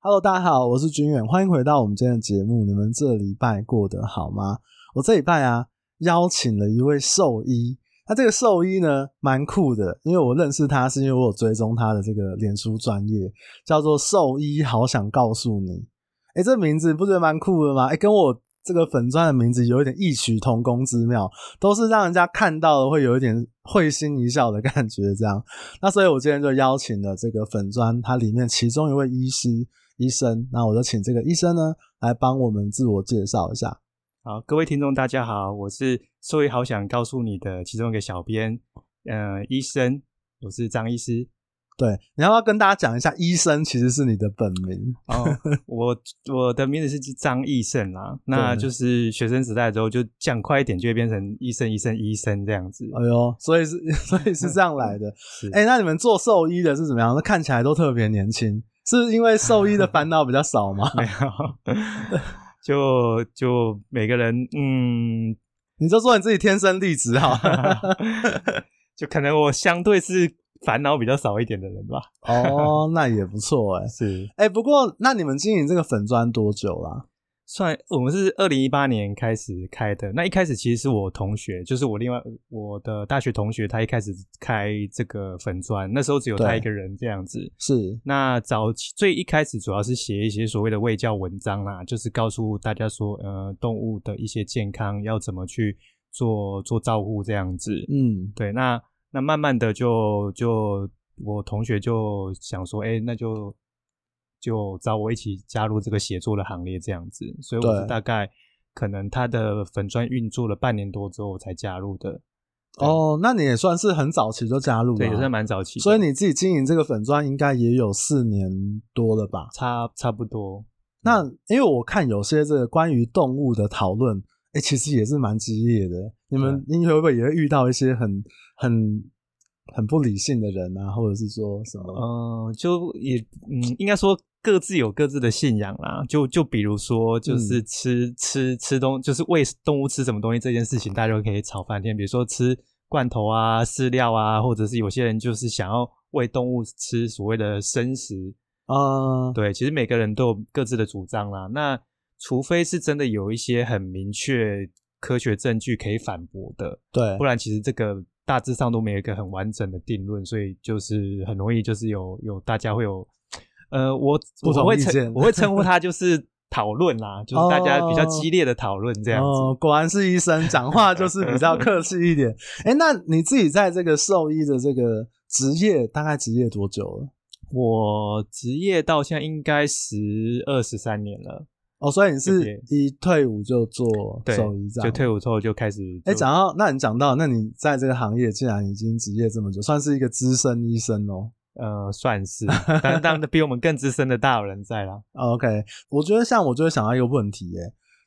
Hello，大家好，我是军远，欢迎回到我们今天的节目。你们这礼拜过得好吗？我这礼拜啊，邀请了一位兽医。那这个兽医呢，蛮酷的，因为我认识他是因为我有追踪他的这个脸书专业，叫做“兽医好想告诉你”。诶，这名字不觉得蛮酷的吗？诶，跟我这个粉专的名字有一点异曲同工之妙，都是让人家看到了会有一点会心一笑的感觉。这样，那所以我今天就邀请了这个粉专，它里面其中一位医师。医生，那我就请这个医生呢来帮我们自我介绍一下。好，各位听众大家好，我是兽医好想告诉你的其中一个小编，呃，医生，我是张医师。对，你要不要跟大家讲一下，医生其实是你的本名？哦，我我的名字是张义胜啦，那就是学生时代之后就讲快一点，就会变成医生、医生、医生这样子。哎呦，所以是 所以是这样来的。哎、欸，那你们做兽医的是怎么样？那看起来都特别年轻。是因为兽医的烦恼比较少吗？没有，就就每个人，嗯，你就说你自己天生丽质哈，就可能我相对是烦恼比较少一点的人吧。哦，那也不错哎。是，哎、欸，不过那你们经营这个粉砖多久啦？算我们是二零一八年开始开的，那一开始其实是我同学，就是我另外我的大学同学，他一开始开这个粉砖，那时候只有他一个人这样子。是，那早期最一开始主要是写一些所谓的卫教文章啦，就是告诉大家说，呃，动物的一些健康要怎么去做做照顾这样子。嗯，对，那那慢慢的就就我同学就想说，哎、欸，那就。就找我一起加入这个写作的行列，这样子，所以我是大概可能他的粉砖运作了半年多之后才加入的。哦，那你也算是很早期就加入了，对，也算蛮早期。所以你自己经营这个粉砖应该也有四年多了吧？差差不多。那因为我看有些这个关于动物的讨论，哎、欸，其实也是蛮激烈的。你们你会不会也会遇到一些很很？很不理性的人啊，或者是说什么？嗯、呃，就也嗯，应该说各自有各自的信仰啦。就就比如说，就是吃、嗯、吃吃东，就是喂动物吃什么东西这件事情，大家都可以吵翻天。比如说吃罐头啊、饲料啊，或者是有些人就是想要喂动物吃所谓的生食啊。对，其实每个人都有各自的主张啦。那除非是真的有一些很明确科学证据可以反驳的，对，不然其实这个。大致上都没有一个很完整的定论，所以就是很容易就是有有大家会有，呃，我我会称我会称呼他就是讨论啦，就是大家比较激烈的讨论这样子。哦，果然是医生，讲话就是比较客气一点。哎，那你自己在这个兽医的这个职业大概职业多久了？我职业到现在应该十二十三年了。哦，所以你是一退伍就做兽医，这样就退伍之后就开始。哎，讲到，那你讲到，那你在这个行业既然已经职业这么久，算是一个资深医生哦。呃，算是，但当然比我们更资深的大有人在啦。OK，我觉得像我就会想到一个问题，耶，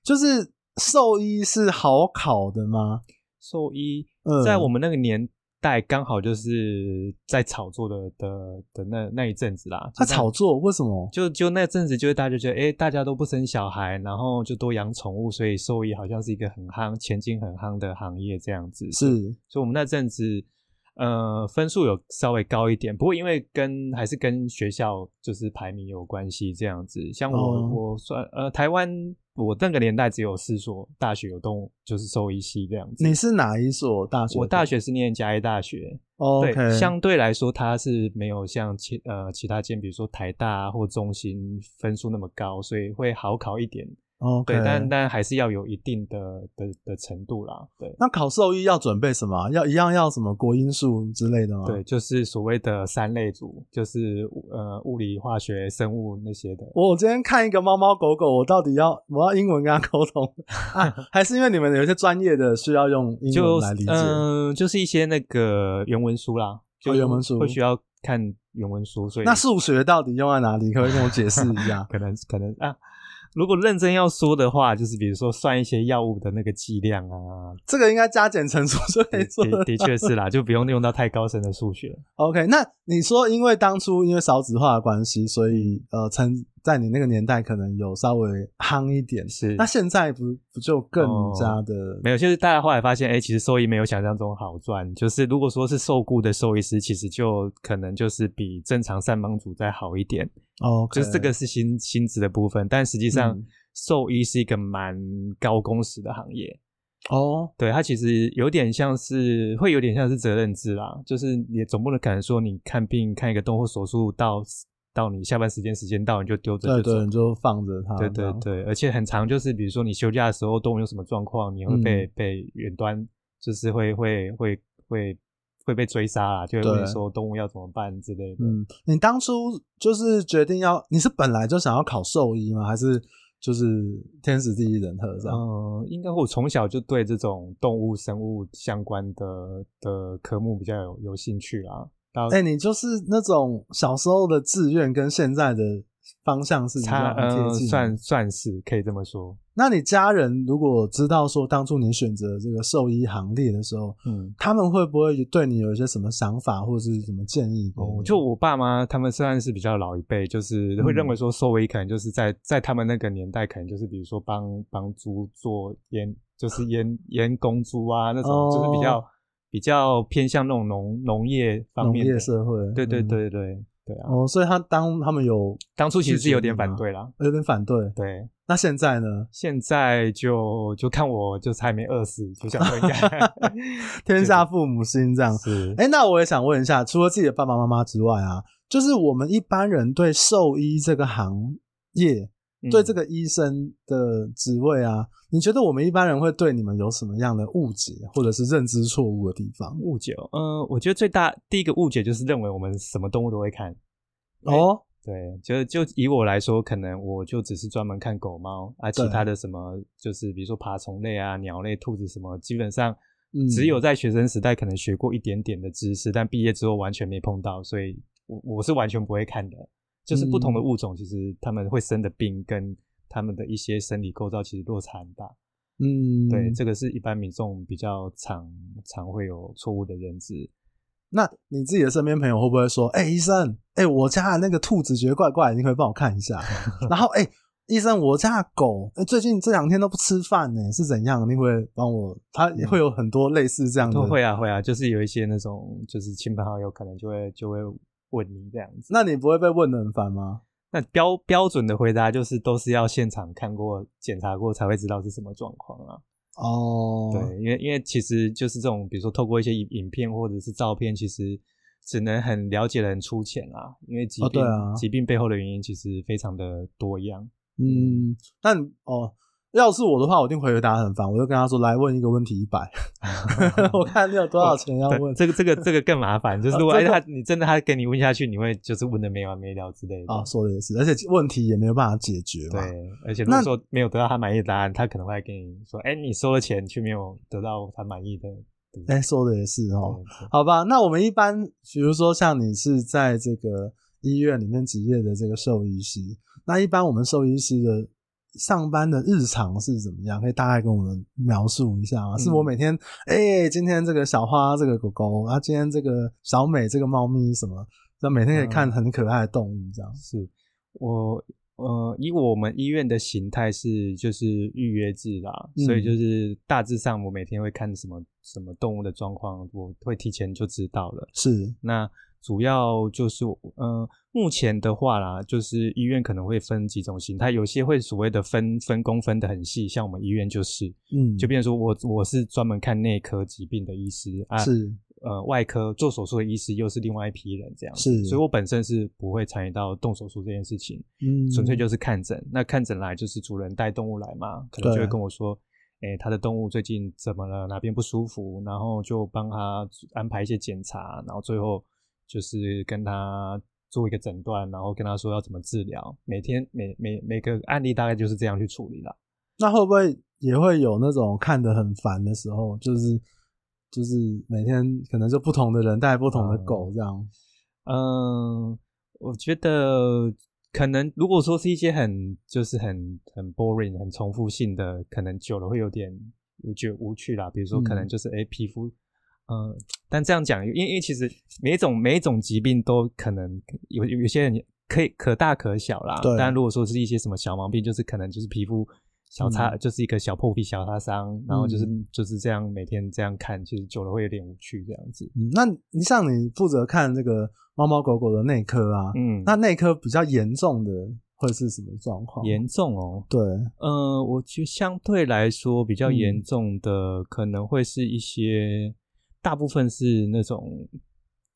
就是兽医是好考的吗？兽医在我们那个年。代刚好就是在炒作的的的那那一阵子啦。他炒作为什么？就就那阵子，就是大家就觉得，哎、欸，大家都不生小孩，然后就多养宠物，所以兽医好像是一个很夯、前景很夯的行业这样子。是，所以我们那阵子，呃，分数有稍微高一点，不过因为跟还是跟学校就是排名有关系这样子。像我、哦、我算呃台湾。我那个年代只有四所大学有动物，就是兽医系这样子。你是哪一所大学？我大学是念嘉义大学。哦，okay。对，相对来说它是没有像其呃其他间，比如说台大或中心分数那么高，所以会好考一点。哦，对，但但还是要有一定的的的程度啦。对，那考兽医要准备什么？要一样要什么国英数之类的吗？对，就是所谓的三类组，就是呃物理、化学、生物那些的。我今天看一个猫猫狗狗，我到底要我要英文跟他沟通啊，还是因为你们有些专业的需要用英文来理解？嗯、呃，就是一些那个原文书啦，就原文书会需要看原文书，所以那数学到底用在哪里？可不可以跟我解释一下？可能可能啊。如果认真要说的话，就是比如说算一些药物的那个剂量啊，这个应该加减乘除就可以做的。的确是啦，就不用用到太高深的数学。OK，那你说因为当初因为少子化的关系，所以呃成在你那个年代可能有稍微夯一点，是。那现在不不就更加的、哦、没有？就是大家后来发现，哎、欸，其实兽医没有想象中好赚。就是如果说是受雇的兽医师，其实就可能就是比正常上班族再好一点。哦、就是这个是薪薪资的部分，但实际上兽医是一个蛮高工时的行业。哦，对，它其实有点像是会有点像是责任制啦，就是你总不能可能说你看病看一个动或手术到。到你下班时间，时间到你就丢着，对对，你就放着它。对对对，而且很长，就是比如说你休假的时候，动物有什么状况，你会被、嗯、被远端，就是会会会会会被追杀啊，就会问你说动物要怎么办之类的。嗯，你当初就是决定要，你是本来就想要考兽医吗？还是就是天时地利人和这样？嗯，应该我从小就对这种动物生物相关的的科目比较有有兴趣啦。哎、欸，你就是那种小时候的志愿跟现在的方向是差很贴近，算算是可以这么说。那你家人如果知道说当初你选择这个兽医行列的时候，嗯，他们会不会对你有一些什么想法或者是什么建议？哦，就我爸妈他们虽然是比较老一辈，就是会认为说兽医可能就是在在他们那个年代，可能就是比如说帮帮猪做阉，就是阉阉 公猪啊那种，就是比较。哦比较偏向那种农农业方面的农业社会，对对对对、嗯、对啊！哦，所以他当他们有当初其实是有点反对啦，有点反对。对，那现在呢？现在就就看我就是还没饿死，就想说应该 天下父母心这样。子，哎、欸，那我也想问一下，除了自己的爸爸妈妈之外啊，就是我们一般人对兽医这个行业。对这个医生的职位啊，你觉得我们一般人会对你们有什么样的误解，或者是认知错误的地方？误解，嗯，我觉得最大第一个误解就是认为我们什么动物都会看。哦，对，就就以我来说，可能我就只是专门看狗猫啊，其他的什么就是比如说爬虫类啊、鸟类、兔子什么，基本上只有在学生时代可能学过一点点的知识，但毕业之后完全没碰到，所以我我是完全不会看的。就是不同的物种，其实他们会生的病跟他们的一些生理构造其实落差很大。嗯，对，这个是一般民众比较常常会有错误的认知。那你自己的身边朋友会不会说：“哎、欸，医生，哎、欸，我家的那个兔子觉得怪怪，你可以帮我看一下？” 然后，哎、欸，医生，我家的狗、欸、最近这两天都不吃饭呢，是怎样？你会帮我？他也会有很多类似这样的。会啊，会啊，就是有一些那种，就是亲朋好友可能就会就会。问你这样子，那你不会被问的很烦吗？那标标准的回答就是都是要现场看过、检查过才会知道是什么状况啊。哦，对，因为因为其实就是这种，比如说透过一些影影片或者是照片，其实只能很了解的很粗浅啊。因为疾病、哦啊、疾病背后的原因其实非常的多样。嗯，但哦。要是我的话，我一定回答很烦，我就跟他说：“来问一个问题一百，我看你有多少钱要问。”这个这个这个更麻烦，就是 如果哎他你真的他给你问下去，你会就是问的没完没了之类的。啊，说的也是，而且问题也没有办法解决。对，而且如果说没有得到他满意的答案，他可能会跟你说：“哎，你收了钱却没有得到他满意的。”哎，说的也是哦。好吧，那我们一般比如说像你是在这个医院里面职业的这个兽医师，那一般我们兽医师的。上班的日常是怎么样？可以大概跟我们描述一下吗？嗯、是我每天哎、欸，今天这个小花这个狗狗，啊，今天这个小美这个猫咪什么，那每天可以看很可爱的动物这样。嗯、是我呃，以我们医院的形态是就是预约制啦、嗯，所以就是大致上我每天会看什么什么动物的状况，我会提前就知道了。是那。主要就是，呃，目前的话啦，就是医院可能会分几种形态，有些会所谓的分分工分得很细，像我们医院就是，嗯，就变成说我我是专门看内科疾病的医师啊，是，呃，外科做手术的医师又是另外一批人这样，是，所以我本身是不会参与到动手术这件事情，嗯，纯粹就是看诊，那看诊来就是主人带动物来嘛，可能就会跟我说，哎、欸，他的动物最近怎么了，哪边不舒服，然后就帮他安排一些检查，然后最后。就是跟他做一个诊断，然后跟他说要怎么治疗。每天每每每个案例大概就是这样去处理了。那会不会也会有那种看得很烦的时候？就是就是每天可能就不同的人带不同的狗这样。嗯，嗯，我觉得可能如果说是一些很就是很很 boring、很重复性的，可能久了会有点有觉得无趣啦。比如说可能就是哎、嗯欸、皮肤。嗯，但这样讲，因为因为其实每一种每一种疾病都可能有有些人可以可大可小啦。对。但如果说是一些什么小毛病，就是可能就是皮肤小擦，嗯、就是一个小破皮、小擦伤，然后就是、嗯、就是这样每天这样看，其实久了会有点无趣这样子。嗯，那你像你负责看这个猫猫狗狗的内科啊，嗯，那内科比较严重的会是什么状况？严重哦，对，呃，我觉得相对来说比较严重的可能会是一些，嗯、大部分是那种。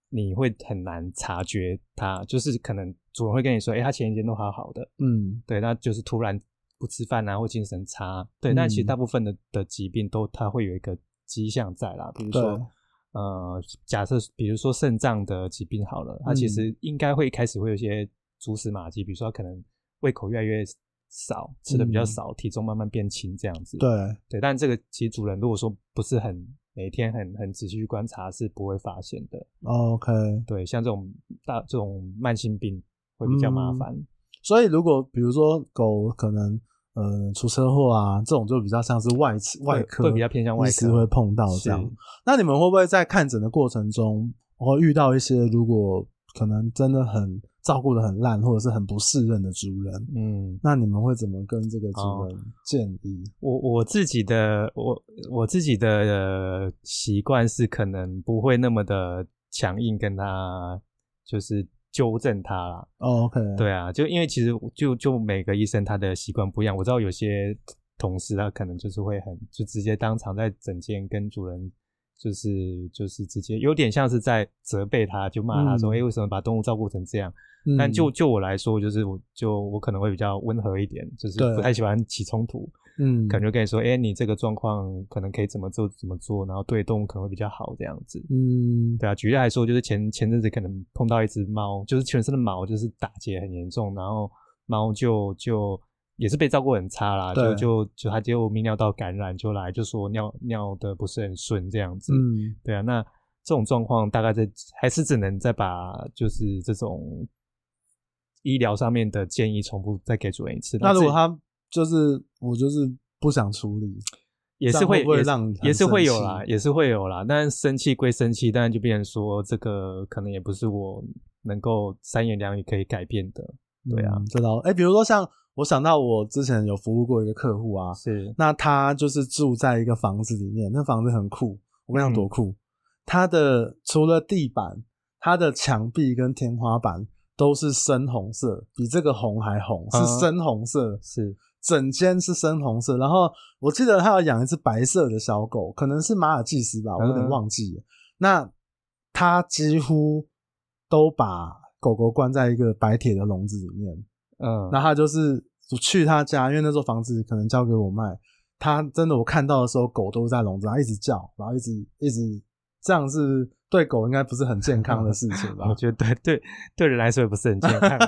你会很难察觉它，就是可能主人会跟你说，哎、欸，他前一天都好好的，嗯，对，那就是突然不吃饭啊，或精神差，对，嗯、但其实大部分的的疾病都它会有一个迹象在啦，比如说，呃，假设比如说肾脏的疾病好了，它其实应该会一开始会有一些蛛丝马迹，比如说它可能胃口越来越少，吃的比较少，嗯、体重慢慢变轻这样子，对，对，但这个其实主人如果说不是很。每天很很仔细去观察是不会发现的。OK，对，像这种大这种慢性病会比较麻烦。嗯，所以如果比如说狗可能呃出车祸啊，这种就比较像是外外科，会比较偏向外科会碰到这样。那你们会不会在看诊的过程中，会遇到一些如果可能真的很。照顾得很烂，或者是很不适任的主人，嗯，那你们会怎么跟这个主人建议？我我自己的我我自己的习惯是可能不会那么的强硬跟他就是纠正他啦。哦，OK，对啊，就因为其实就就每个医生他的习惯不一样，我知道有些同事他可能就是会很就直接当场在诊间跟主人。就是就是直接有点像是在责备他，就骂他说：“哎、嗯欸，为什么把动物照顾成这样？”嗯、但就就我来说，就是我就我可能会比较温和一点，就是不太喜欢起冲突。嗯，感觉跟你说：“哎、欸，你这个状况可能可以怎么做怎么做，然后对动物可能会比较好这样子。”嗯，对啊。举例来说，就是前前阵子可能碰到一只猫，就是全身的毛就是打结很严重，然后猫就就。也是被照顾很差啦，就就就他就泌尿道感染就来就说尿尿的不是很顺这样子，嗯，对啊，那这种状况大概在还是只能再把就是这种医疗上面的建议重复再给主人一次。那如果他就是我就是不想处理，也是会，也是会有啦，也是会有啦。但生气归生气，但就变成说这个可能也不是我能够三言两语可以改变的。对啊，知道。哎，比如说像。我想到我之前有服务过一个客户啊，是，那他就是住在一个房子里面，那房子很酷，我跟你讲多酷，嗯、他的除了地板，他的墙壁跟天花板都是深红色，比这个红还红，是深红色，嗯、是整间是深红色。然后我记得他要养一只白色的小狗，可能是马尔济斯吧，我有点忘记了。嗯、那他几乎都把狗狗关在一个白铁的笼子里面。嗯，那他就是去他家，因为那座房子可能交给我卖。他真的，我看到的时候，狗都在笼子上一直叫，然后一直一直这样，是对狗应该不是很健康的事情吧？我觉得对对对人来说也不是很健康，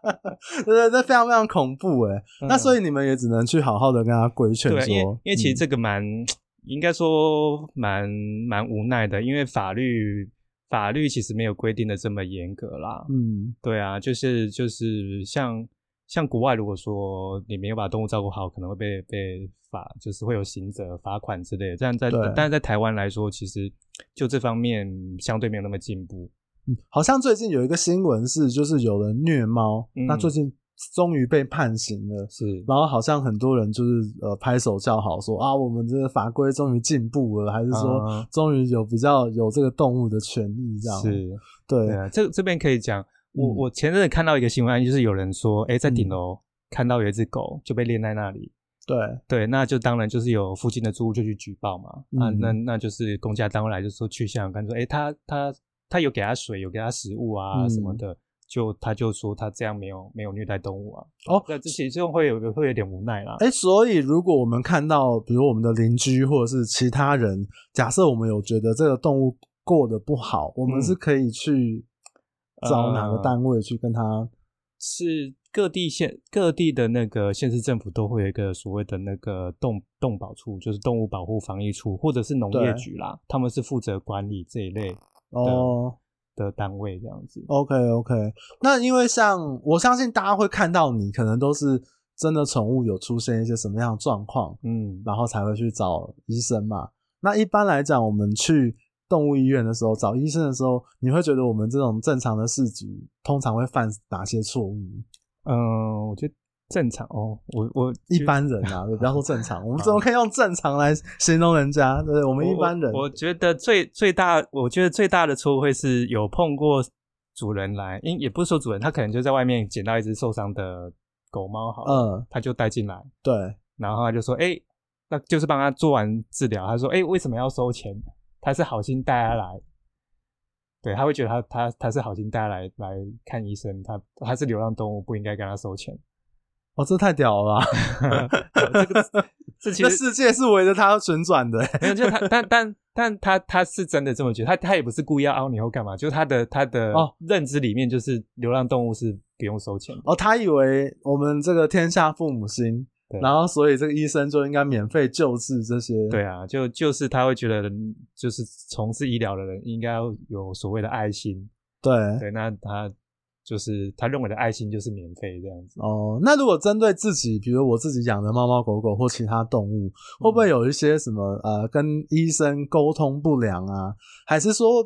对对，这非常非常恐怖哎。嗯、那所以你们也只能去好好的跟他规劝说，因为因为其实这个蛮、嗯、应该说蛮蛮无奈的，因为法律。法律其实没有规定的这么严格啦。嗯，对啊，就是就是像像国外，如果说你没有把动物照顾好，可能会被被罚，就是会有刑责、罚款之类的。这样在但是在台湾来说，其实就这方面相对没有那么进步。嗯，好像最近有一个新闻是，就是有人虐猫，嗯、那最近。终于被判刑了，是，然后好像很多人就是呃拍手叫好说，说啊，我们这个法规终于进步了，还是说终于有比较有这个动物的权益这样。是，对，对啊，这这边可以讲，我我前阵子看到一个新闻，就是有人说，哎，在顶楼看到有一只狗就被链在那里，对。对，那就当然就是有附近的住户就去举报嘛，嗯、啊，那那就是公家单位来就说去现场看，说，哎，他他他有给他水，有给他食物啊、嗯、什么的。就他就说他这样没有没有虐待动物啊，哦，那这其实会有会有点无奈啦。哎、欸，所以如果我们看到，比如我们的邻居或者是其他人，假设我们有觉得这个动物过得不好，我们是可以去找哪个单位去跟他？嗯、是各地县各地的那个县市政府都会有一个所谓的那个动动保处，就是动物保护防疫处，或者是农业局啦，他们是负责管理这一类的。哦。的单位这样子，OK OK。那因为像我相信大家会看到你，可能都是真的宠物有出现一些什么样的状况，嗯，然后才会去找医生嘛。那一般来讲，我们去动物医院的时候，找医生的时候，你会觉得我们这种正常的饲主通常会犯哪些错误？嗯，我觉得正常哦，我我一般人啊，不要说正常，我们怎么可以用正常来形容人家？对，我们一般人，我，我觉得最最大，我觉得最大的错误会是有碰过主人来，因也不是说主人，他可能就在外面捡到一只受伤的狗猫，好了，嗯，他就带进来，对，然后他就说，哎、欸，那就是帮他做完治疗，他说，哎、欸，为什么要收钱？他是好心带他来，对，他会觉得他他他是好心带他来来看医生，他他是流浪动物，不应该跟他收钱。哦，这太屌了吧！这个这其实世界是围着他旋转的，没有，就他，但但但他他是真的这么觉得，他他也不是故意要凹你或干嘛，就是他的他的认知里面就是流浪动物是不用收钱的哦，他以为我们这个天下父母心。对然后，所以这个医生就应该免费救治这些。对啊，就就是他会觉得，就是从事医疗的人应该要有所谓的爱心。对对，那他就是他认为的爱心就是免费这样子。哦，那如果针对自己，比如我自己养的猫猫狗狗或其他动物，会不会有一些什么呃，跟医生沟通不良啊？还是说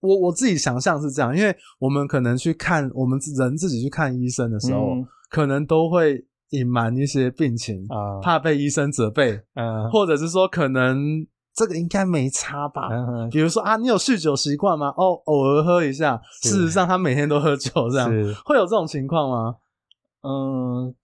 我我自己想象是这样，因为我们可能去看我们人自己去看医生的时候，嗯、可能都会。隐瞒一些病情啊，呃、怕被医生责备，嗯、呃，或者是说可能这个应该没差吧，比如说啊，你有酗酒习惯吗？哦，偶尔喝一下，事实上他每天都喝酒，这样会有这种情况吗？嗯，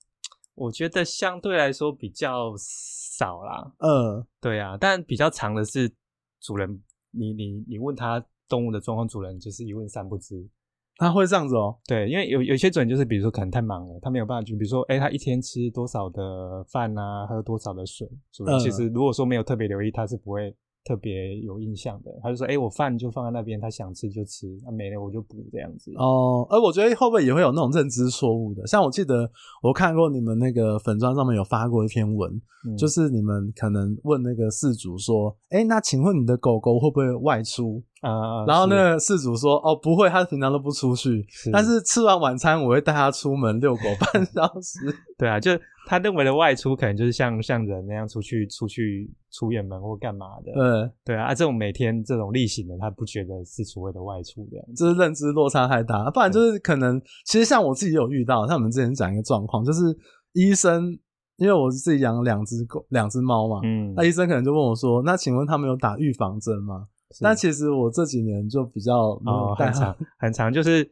我觉得相对来说比较少啦，嗯、呃，对啊，但比较长的是主人，你你你问他动物的状况，主人就是一问三不知。他会这样子哦，对，因为有有些主人就是，比如说可能太忙了，他没有办法去，比如说，哎，他一天吃多少的饭啊，喝多少的水，主人其实如果说没有特别留意，他是不会。特别有印象的，他就说：“哎、欸，我饭就放在那边，他想吃就吃，那、啊、没了我就补这样子。”哦，而我觉得会不会也会有那种认知错误的？像我记得我看过你们那个粉砖上面有发过一篇文，嗯、就是你们可能问那个饲主说：“哎、欸，那请问你的狗狗会不会外出？”啊，然后那个饲主说：“哦，不会，他平常都不出去，是但是吃完晚餐我会带他出门遛狗半小时。”对啊，就。他认为的外出可能就是像像人那样出去出去出远门或干嘛的，对对啊，这种每天这种例行的，他不觉得是所谓的外出这样，就是认知落差太大。不然就是可能，其实像我自己有遇到，像我们之前讲一个状况，就是医生，因为我是自己养两只狗、两只猫嘛，嗯，那医生可能就问我说：“那请问他们有打预防针吗？”是但其实我这几年就比较没有带、哦、很长很长，就是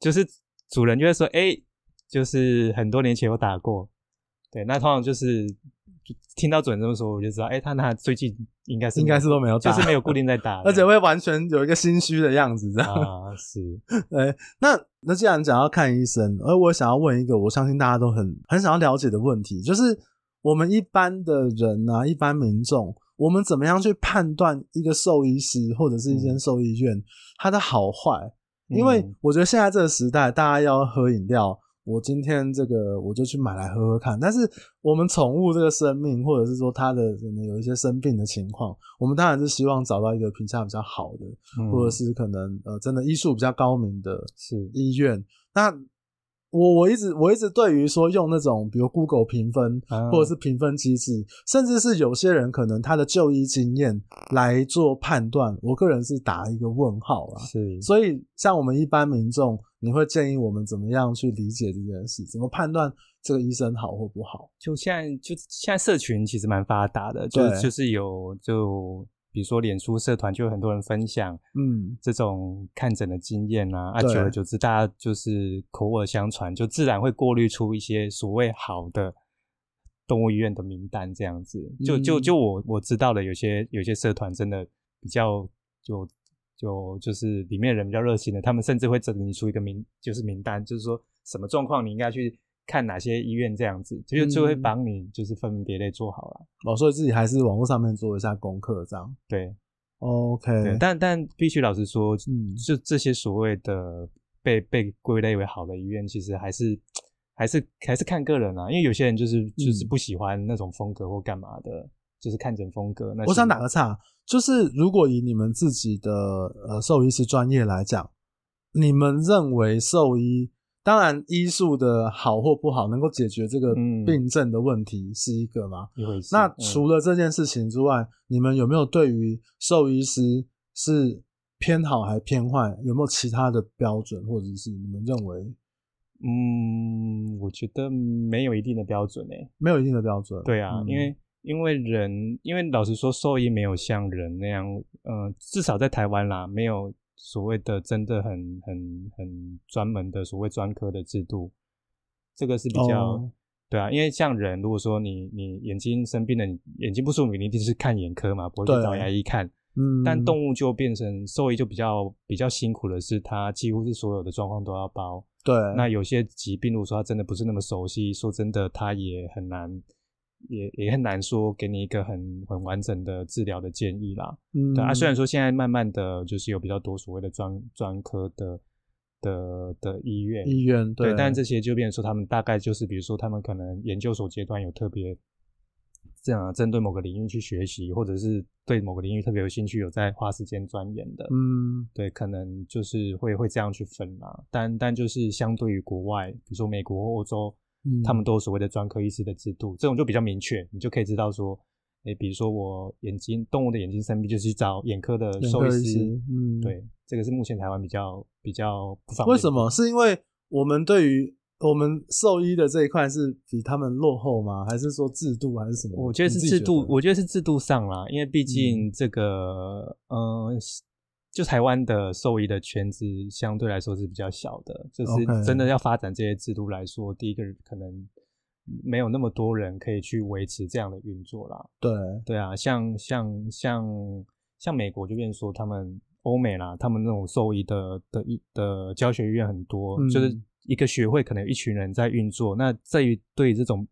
就是主人就会说：“哎、欸，就是很多年前有打过。”对，那通常就是就听到主人这么说，我就知道，哎、欸，他那最近应该是应该是都没有打，就是没有固定在打，而且会完全有一个心虚的样子，这样啊，是。对，那那既然讲要看医生，而我想要问一个，我相信大家都很很想要了解的问题，就是我们一般的人啊，一般民众，我们怎么样去判断一个兽医师或者是一间兽医院它的好坏？因为我觉得现在这个时代，大家要喝饮料。我今天这个我就去买来喝喝看，但是我们宠物这个生命，或者是说它的可能有一些生病的情况，我们当然是希望找到一个评价比较好的，嗯、或者是可能呃真的医术比较高明的医院。那我我一直我一直对于说用那种比如 Google 评分或者是评分机制，嗯、甚至是有些人可能他的就医经验来做判断，我个人是打一个问号啊。是，所以像我们一般民众，你会建议我们怎么样去理解这件事？怎么判断这个医生好或不好？就现在就现在社群其实蛮发达的，就就是有就。比如说，脸书社团就有很多人分享，嗯，这种看诊的经验啊，嗯、啊，久而久之，大家就是口耳相传，就自然会过滤出一些所谓好的动物医院的名单，这样子。就就就我我知道的，有些有些社团真的比较就就就是里面人比较热心的，他们甚至会整理出一个名，就是名单，就是说什么状况你应该去。看哪些医院这样子，就就会帮你就是分门别类做好了。哦，所以自己还是网络上面做一下功课，这样。对，OK 对。但但必须老实说，嗯，就这些所谓的被被归类为好的医院，其实还是还是还是看个人啊。因为有些人就是就是不喜欢那种风格或干嘛的，嗯、就是看诊风格。那我想打个岔，就是如果以你们自己的呃兽医师专业来讲，你们认为兽医？当然，医术的好或不好，能够解决这个病症的问题是一个嘛？一回事。那除了这件事情之外，嗯、你们有没有对于兽医师是偏好还偏坏？有没有其他的标准，或者是你们认为？嗯，我觉得没有一定的标准诶，没有一定的标准。对啊，嗯、因为因为人，因为老实说，兽医没有像人那样，嗯、呃，至少在台湾啦，没有所谓的真的很很很专门的所谓专科的制度，这个是比较、哦、对啊。因为像人，如果说你你眼睛生病了，你眼睛不舒服，你一定是看眼科嘛，不会去找牙医看。嗯，但动物就变成兽医就比较比较辛苦的是，它几乎是所有的状况都要包。对，那有些疾病，如果说它真的不是那么熟悉，说真的，它也很难，也也很难说给你一个很很完整的治疗的建议啦。嗯，对啊，虽然说现在慢慢的就是有比较多所谓的专专科的的的医院，医院对，对，但这些就变成说他们大概就是，比如说他们可能研究所阶段有特别。这样针对某个领域去学习，或者是对某个领域特别有兴趣，有在花时间钻研的，嗯，对，可能就是会会这样去分啦。但但就是相对于国外，比如说美国或欧洲，嗯，他们都有所谓的专科医师的制度，这种就比较明确，你就可以知道说，诶，比如说我眼睛动物的眼睛生病，就是去找眼科的兽医师，嗯，对，这个是目前台湾比较比较不方便。为什么？是因为我们对于我们兽医的这一块是比他们落后吗？还是说制度还是什么？我觉得是制度，我觉得是制度上啦，因为毕竟这个，嗯，呃、就台湾的兽医的圈子相对来说是比较小的，就是真的要发展这些制度来说，第一个可能没有那么多人可以去维持这样的运作啦。对，对啊，像像像像美国就变说他们欧美啦，他们那种兽医的的一的教学医院很多，嗯、就是。一个学会可能有一群人在运作，那在于对这种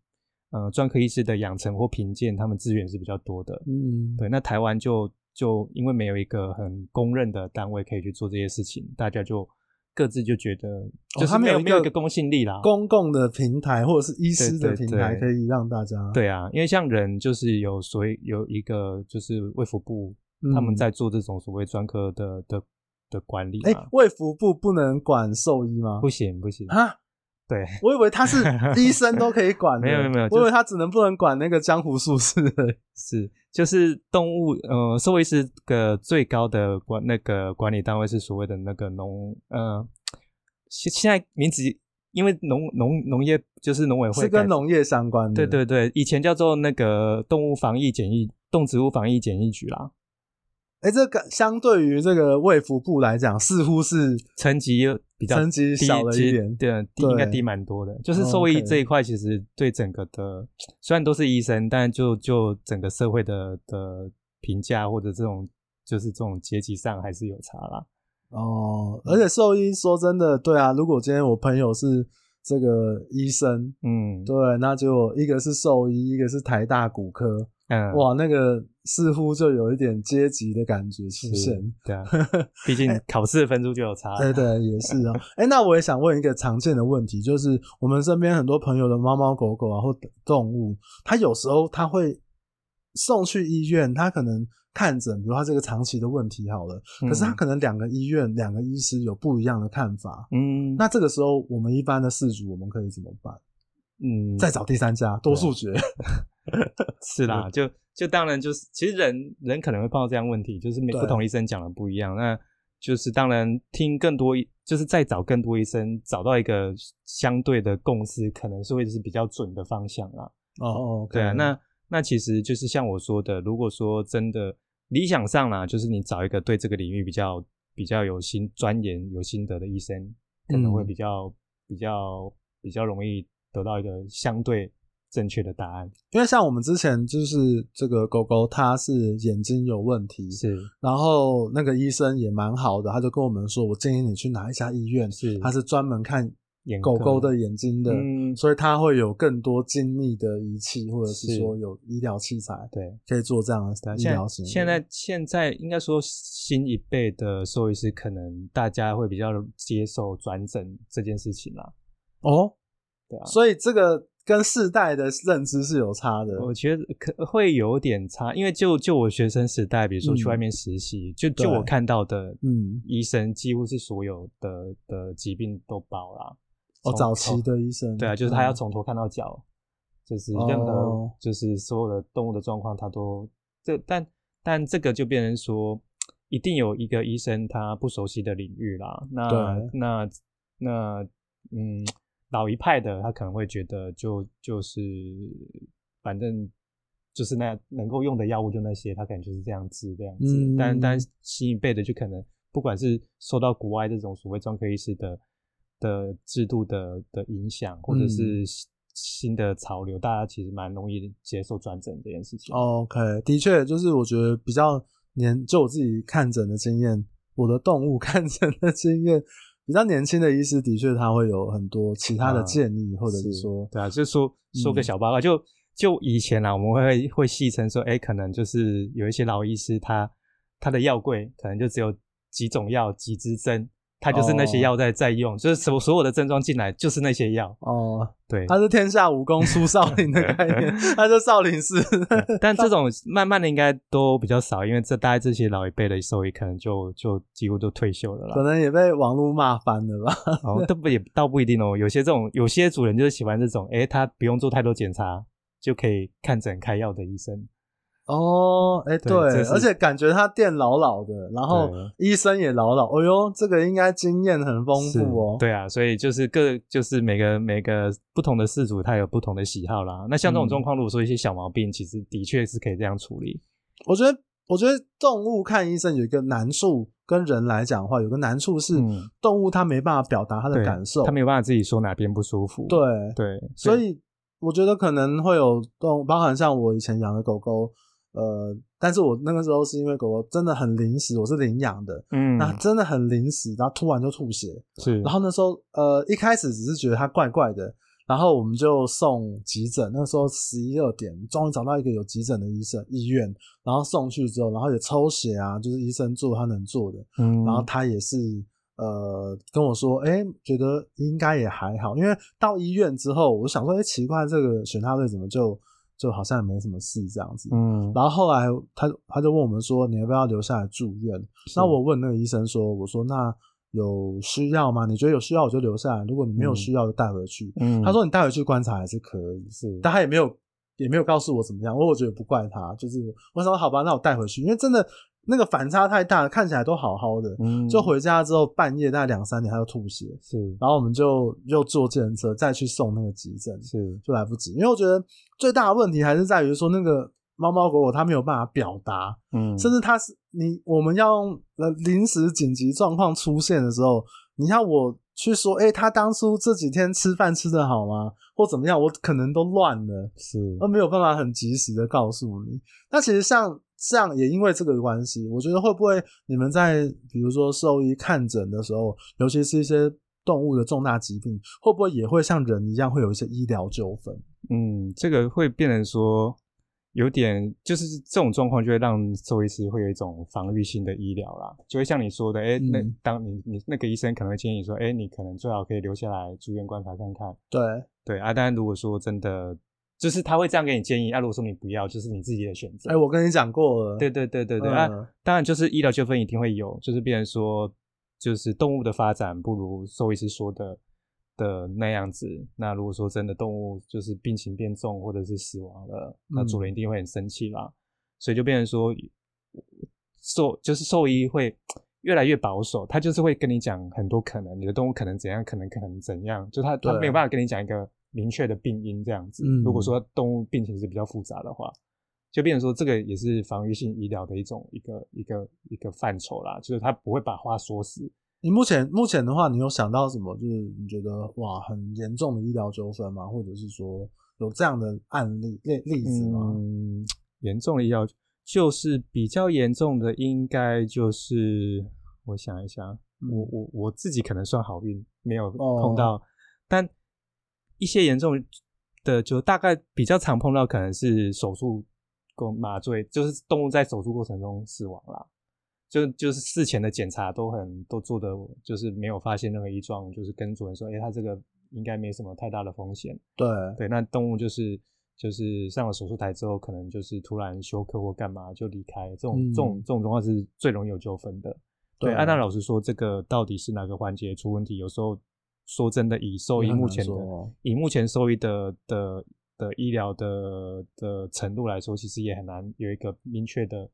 呃专科医师的养成或评鉴，他们资源是比较多的。嗯，对。那台湾就就因为没有一个很公认的单位可以去做这些事情，大家就各自就觉得就是没有、哦、没有一个公信力啦。公共的平台或者是医师的平台可以让大家对，啊，因为像人就是有所谓有一个就是卫福部、嗯、他们在做这种所谓专科的的。的管理，哎、欸，卫福部不能管兽医吗？不行，不行啊！对，我以为他是医生都可以管，没有没有没有，我以为他只能不能管那个江湖术士。是，就是动物，呃，兽医师的最高的管那个管理单位是所谓的那个农，呃，现现在名字因为农农农业就是农委会是跟农业相关的，对对对，以前叫做那个动物防疫检疫动植物防疫检疫局啦。哎、欸，这个相对于这个卫福部来讲，似乎是层级比较层级小了一点，对，低应该低蛮多的。就是兽医这一块，其实对整个的、哦 okay、虽然都是医生，但就就整个社会的的评价或者这种就是这种阶级上还是有差啦。哦，而且兽医说真的，对啊，如果今天我朋友是这个医生，嗯，对，那就一个是兽医，一个是台大骨科。嗯，哇，那个似乎就有一点阶级的感觉出现，对啊，毕竟考试的分数就有差。对对，也是啊。哎、欸，那我也想问一个常见的问题，就是我们身边很多朋友的猫猫狗狗啊，或动物，它有时候它会送去医院，它可能看诊，比如它这个长期的问题好了，可是它可能两个医院两个医师有不一样的看法。嗯，那这个时候我们一般的事主我们可以怎么办？嗯，再找第三家，多数决。是啦，就就当然就是，其实人人可能会碰到这样问题，就是每不同医生讲的不一样，那就是当然听更多，就是再找更多医生，找到一个相对的共识，可能是会是比较准的方向啦。哦，okay. 对啊，那那其实就是像我说的，如果说真的理想上啦，就是你找一个对这个领域比较比较有心钻研、有心得的医生，可能会比较、嗯、比较比较容易得到一个相对。正确的答案，因为像我们之前就是这个狗狗，它是眼睛有问题，是，然后那个医生也蛮好的，他就跟我们说，我建议你去哪一家医院，是，他是专门看狗狗的眼睛的，嗯，所以他会有更多精密的仪器，或者是说有医疗器材，对，可以做这样的医疗行为。现在现在应该说新一辈的兽医师，可能大家会比较接受转诊这件事情啦。哦，对啊，所以这个。跟世代的认知是有差的，我觉得可会有点差，因为就就我学生时代，比如说去外面实习，嗯，就就我看到的，嗯，医生几乎是所有的的疾病都包啦。哦，早期的医生，对啊，就是他要从头看到脚，嗯，就是任何就是所有的动物的状况，他都这，但但这个就变成说，一定有一个医生他不熟悉的领域啦。那那那嗯，老一派的他可能会觉得就就是反正就是那能够用的药物就那些，他可能就是这样治这样子。嗯、但但新一辈的就可能不管是受到国外这种所谓专科医师的的制度的的影响，或者是新的潮流，嗯、大家其实蛮容易接受转诊这件事情。OK，的确就是我觉得比较。年就我自己看诊的经验，我的动物 看诊的经验，比较年轻的医师的确他会有很多其他的建议，啊、或者是说是，对啊，就说说个小八卦，嗯、就就以前啊，我们会会戏称说，哎、欸，可能就是有一些老医师他，他他的药柜可能就只有几种药，几支针。他就是那些药在在用，哦、就是所所有的症状进来就是那些药哦。对，他是天下武功出少林的概念，他是少林寺。但这种慢慢的应该都比较少，因为这大概这些老一辈的兽医可能就就几乎都退休了啦。可能也被网络骂翻了吧？哦，这不也倒不一定哦。有些这种有些主人就是喜欢这种，诶，他不用做太多检查就可以看诊开药的医生。哦，哎、欸，对，对而且感觉他店老老的，然后医生也老老，哎呦，这个应该经验很丰富哦。对啊，所以就是各就是每个每个不同的事主，他有不同的喜好啦。那像这种状况，如果说一些小毛病，嗯、其实的确是可以这样处理。我觉得，我觉得动物看医生有一个难处，跟人来讲的话，有个难处是，动物它没办法表达它的感受，它没有办法自己说哪边不舒服。对对，所以我觉得可能会有动物，包含像我以前养的狗狗。呃，但是我那个时候是因为狗狗真的很临时，我是领养的，嗯，那真的很临时，然后突然就吐血，是，然后那时候呃一开始只是觉得它怪怪的，然后我们就送急诊，那时候十一二点，终于找到一个有急诊的医生医院，然后送去之后，然后也抽血啊，就是医生做他能做的，嗯，然后他也是呃跟我说，哎、欸，觉得应该也还好，因为到医院之后，我想说，哎、欸，奇怪，这个选他队怎么就。就好像也没什么事这样子，嗯，然后后来他他就问我们说，你要不要留下来住院？那我问那个医生说，我说那有需要吗？你觉得有需要我就留下来，如果你没有需要就带回去。嗯，他说你带回去观察还是可以，是，但他也没有也没有告诉我怎么样，我我觉得不怪他，就是我说好吧，那我带回去，因为真的。那个反差太大了，看起来都好好的，嗯，就回家之后半夜大概两三点他就吐血，是，然后我们就又坐自行车再去送那个急诊，是，就来不及，因为我觉得最大的问题还是在于说那个猫猫狗狗它没有办法表达，嗯，甚至它是你我们要用呃临时紧急状况出现的时候，你要我去说，哎、欸，他当初这几天吃饭吃得好吗？或怎么样，我可能都乱了，是，而没有办法很及时的告诉你。那其实像。这样也因为这个关系，我觉得会不会你们在比如说兽医看诊的时候，尤其是一些动物的重大疾病，会不会也会像人一样会有一些医疗纠纷？嗯，这个会变成说有点，就是这种状况就会让兽医师会有一种防御性的医疗啦，就会像你说的，哎、欸，那当你你那个医生可能会建议说，哎、欸，你可能最好可以留下来住院观察看看。对对啊，但如果说真的。就是他会这样给你建议，啊，如果说你不要，就是你自己的选择。哎、欸，我跟你讲过了。对对对对对，嗯、啊，当然就是医疗纠纷一定会有，就是变成说，就是动物的发展不如兽医师说的的那样子。那如果说真的动物就是病情变重或者是死亡了，那主人一定会很生气啦。嗯、所以就变成说，兽就是兽医会越来越保守，他就是会跟你讲很多可能，你的动物可能怎样，可能可能怎样，就他他没有办法跟你讲一个。明确的病因这样子，嗯、如果说动物病情是比较复杂的话，就变成说这个也是防御性医疗的一种一个一个一个范畴啦，就是他不会把话说死。你目前目前的话，你有想到什么？就是你觉得哇很严重的医疗纠纷吗？或者是说有这样的案例例例子吗？嗯，严重的医疗就是比较严重的，应该就是我想一想，嗯、我我我自己可能算好运，没有碰到，哦、但。一些严重的，就大概比较常碰到，可能是手术过麻醉，就是动物在手术过程中死亡啦。就就是事前的检查都很都做的，就是没有发现任何异状，就是跟主人说，哎、欸，他这个应该没什么太大的风险。对对，那动物就是就是上了手术台之后，可能就是突然休克或干嘛就离开，这种、嗯、这种这种状况是最容易有纠纷的。对，安娜老师说，这个到底是哪个环节出问题？有时候。说真的，以兽医目前的，以目前兽医的的的医疗的的程度来说，其实也很难有一个明确的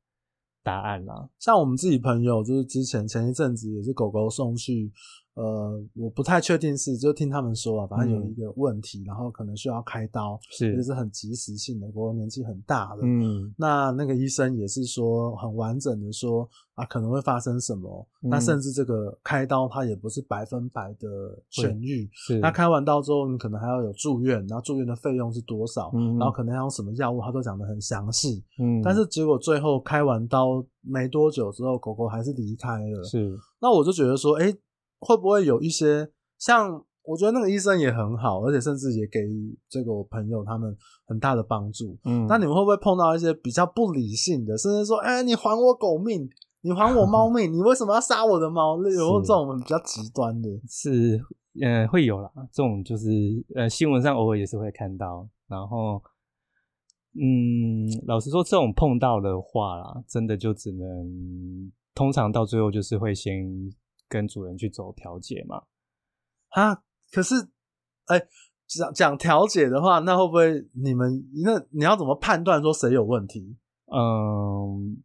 答案啦。像我们自己朋友，就是之前前一阵子也是狗狗送去。呃，我不太确定是，就听他们说啊，反正有一个问题，嗯、然后可能需要开刀，是，就是很及时性的，不过年纪很大了，嗯，那那个医生也是说很完整的说啊，可能会发生什么，嗯、那甚至这个开刀它也不是百分百的痊愈，是，那开完刀之后你可能还要有住院，然后住院的费用是多少，嗯，然后可能要用什么药物，他都讲的很详细，嗯，但是结果最后开完刀没多久之后，狗狗还是离开了，是，那我就觉得说，哎、欸。会不会有一些像？我觉得那个医生也很好，而且甚至也给予这个我朋友他们很大的帮助。嗯，那你们会不会碰到一些比较不理性的，甚至说，哎、欸，你还我狗命，你还我猫命，你为什么要杀我的猫？有这种比较极端的，是呃会有啦。这种就是呃新闻上偶尔也是会看到。然后，嗯，老实说，这种碰到的话啦，真的就只能通常到最后就是会先。跟主人去走调解嘛？啊，可是，哎、欸，讲讲调解的话，那会不会你们那你要怎么判断说谁有问题？嗯，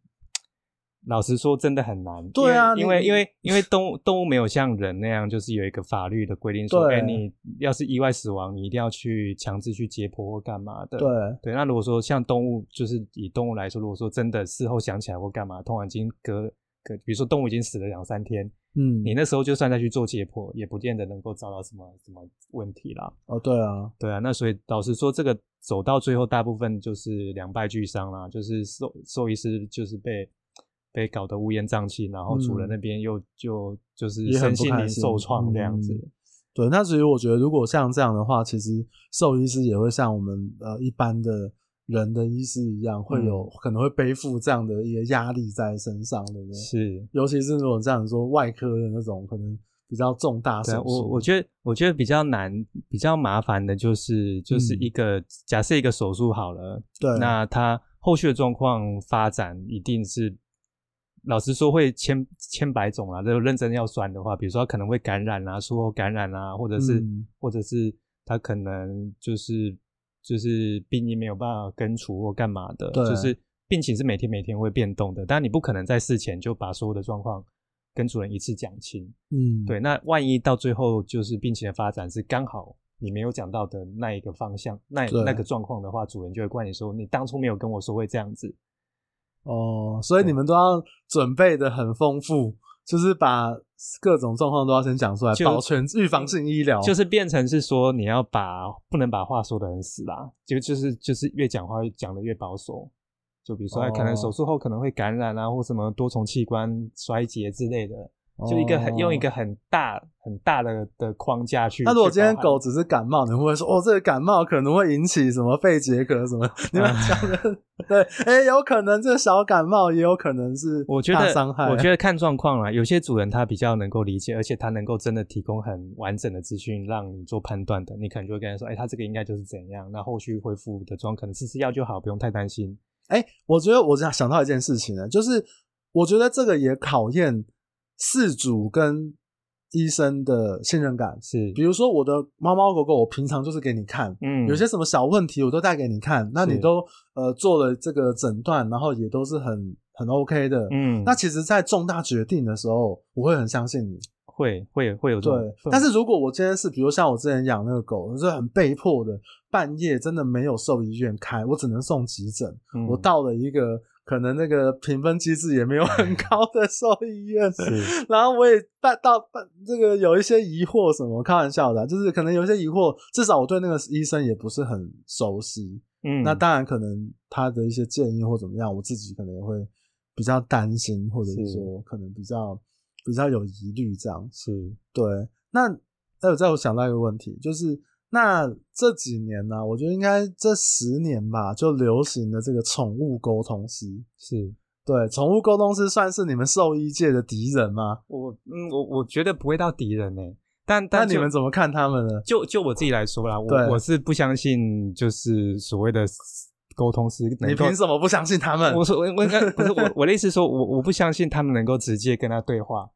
老实说，真的很难。对啊，因为因为因为动物动物没有像人那样，就是有一个法律的规定说，哎、欸，你要是意外死亡，你一定要去强制去解剖或干嘛的。对对，那如果说像动物，就是以动物来说，如果说真的事后想起来或干嘛，通常已经隔隔，比如说动物已经死了两三天。嗯，你那时候就算再去做解剖，也不见得能够找到什么什么问题啦。哦，对啊，对啊，那所以老实说，这个走到最后，大部分就是两败俱伤啦，就是兽兽医师就是被被搞得乌烟瘴气，然后主人那边又就就是身心灵受创这样子。嗯。对，那所以我觉得，如果像这样的话，其实兽医师也会像我们呃一般的。人的医师一样，会有可能会背负这样的一个压力在身上的，对不对？是，尤其是如果这样说，外科的那种可能比较重大手术。我我觉得，我觉得比较难、比较麻烦的就是，就是一个、嗯、假设一个手术好了，对，那他后续的状况发展一定是，老实说会千千百种啊。这个认真要算的话，比如说他可能会感染啊，术后感染啊，或者是、嗯、或者是他可能就是。就是病因没有办法根除或干嘛的，就是病情是每天每天会变动的。但你不可能在事前就把所有的状况跟主人一次讲清。嗯，对。那万一到最后就是病情的发展是刚好你没有讲到的那一个方向，那那个状况的话，主人就会怪你说你当初没有跟我说会这样子。哦，所以你们都要准备的很丰富。就是把各种状况都要先讲出来，保全预防性医疗，就是变成是说你要把不能把话说的很死啦，就就是就是越讲话讲的越保守，就比如说可能手术后可能会感染啊，或什么多重器官衰竭之类的。就一个很用一个很大很大的的框架去。那如果今天狗只是感冒，你会不会说哦，这个感冒可能会引起什么肺结核什么？你们讲的对，哎、欸，有可能这小感冒也有可能是我觉得伤害。我觉得看状况啦，有些主人他比较能够理解，而且他能够真的提供很完整的资讯让你做判断的，你可能就会跟他说，哎、欸，他这个应该就是怎样，那后续恢复的状况可能吃吃药就好，不用太担心。哎、欸，我觉得我想想到一件事情呢，就是我觉得这个也考验。饲主跟医生的信任感。是，比如说我的猫猫狗狗，我平常就是给你看，嗯，有些什么小问题我都带给你看，那你都呃做了这个诊断，然后也都是很很 OK 的，嗯，那其实，在重大决定的时候，我会很相信你，会会会有这种，对。但是如果我今天是，比如像我之前养那个狗，就是很被迫的，半夜真的没有兽医院开，我只能送急诊，嗯，我到了一个。可能那个评分机制也没有很高的兽医院，然后我也办到办这个有一些疑惑什么，开玩笑的，就是可能有一些疑惑，至少我对那个医生也不是很熟悉，嗯，那当然可能他的一些建议或怎么样，我自己可能也会比较担心，或者是说可能比较比较有疑虑这样，是。对。那还有再我想到一个问题，就是。那这几年呢、啊，我觉得应该这十年吧，就流行的这个宠物沟通师，是对宠物沟通师算是你们兽医界的敌人吗？我嗯，我我觉得不会到敌人呢、欸，但但你们怎么看他们呢？就就我自己来说啦，我我是不相信，就是所谓的沟通师。你凭什么不相信他们？我说我我不是我 我的意思说，我我不相信他们能够直接跟他对话。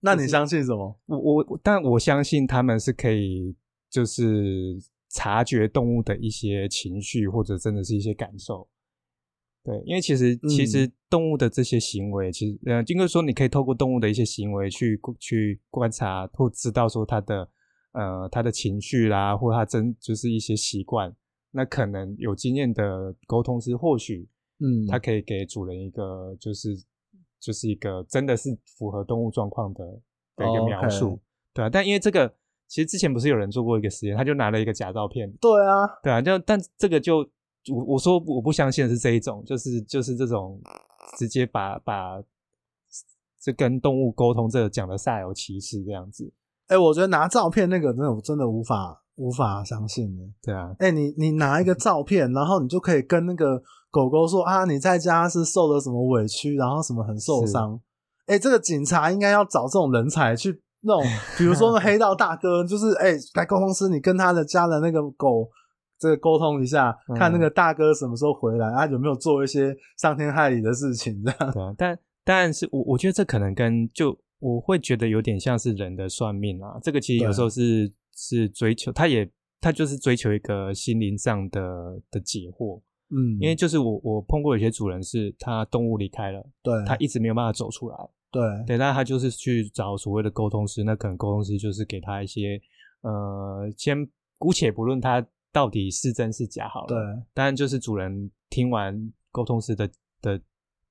那你相信什么？我我但我相信他们是可以。就是察觉动物的一些情绪，或者真的是一些感受。对，因为其实、嗯、其实动物的这些行为，其实呃，应该说你可以透过动物的一些行为去去观察或知道说它的呃它的情绪啦，或它真就是一些习惯。那可能有经验的沟通师，或许嗯，他可以给主人一个就是就是一个真的是符合动物状况的的一个描述，哦 okay、对啊。但因为这个其实之前不是有人做过一个实验，他就拿了一个假照片，对啊，对啊，就但这个就。我我说我不相信的是这一种，就是就是这种直接把把这跟动物沟通这个讲的煞有其事这样子。哎、欸，我觉得拿照片那个真的我真的无法无法相信的。对啊，哎、欸，你你拿一个照片，然后你就可以跟那个狗狗说啊，你在家是受了什么委屈，然后什么很受伤。哎、欸，这个警察应该要找这种人才去那种，比如说那黑道大哥，就是哎，来沟通师，你跟他的家的那个狗。这个沟通一下，看那个大哥什么时候回来，啊、有没有做一些伤天害理的事情？这样。对啊，但但是我我觉得这可能跟就我会觉得有点像是人的算命啊。这个其实有时候是是追求，他也他就是追求一个心灵上的的解惑。嗯，因为就是我我碰过有些主人是他动物离开了，对，他一直没有办法走出来。对对，那他就是去找所谓的沟通师，那可能沟通师就是给他一些呃，先姑且不论他。到底是真是假？好了，对，当然就是主人听完沟通师的的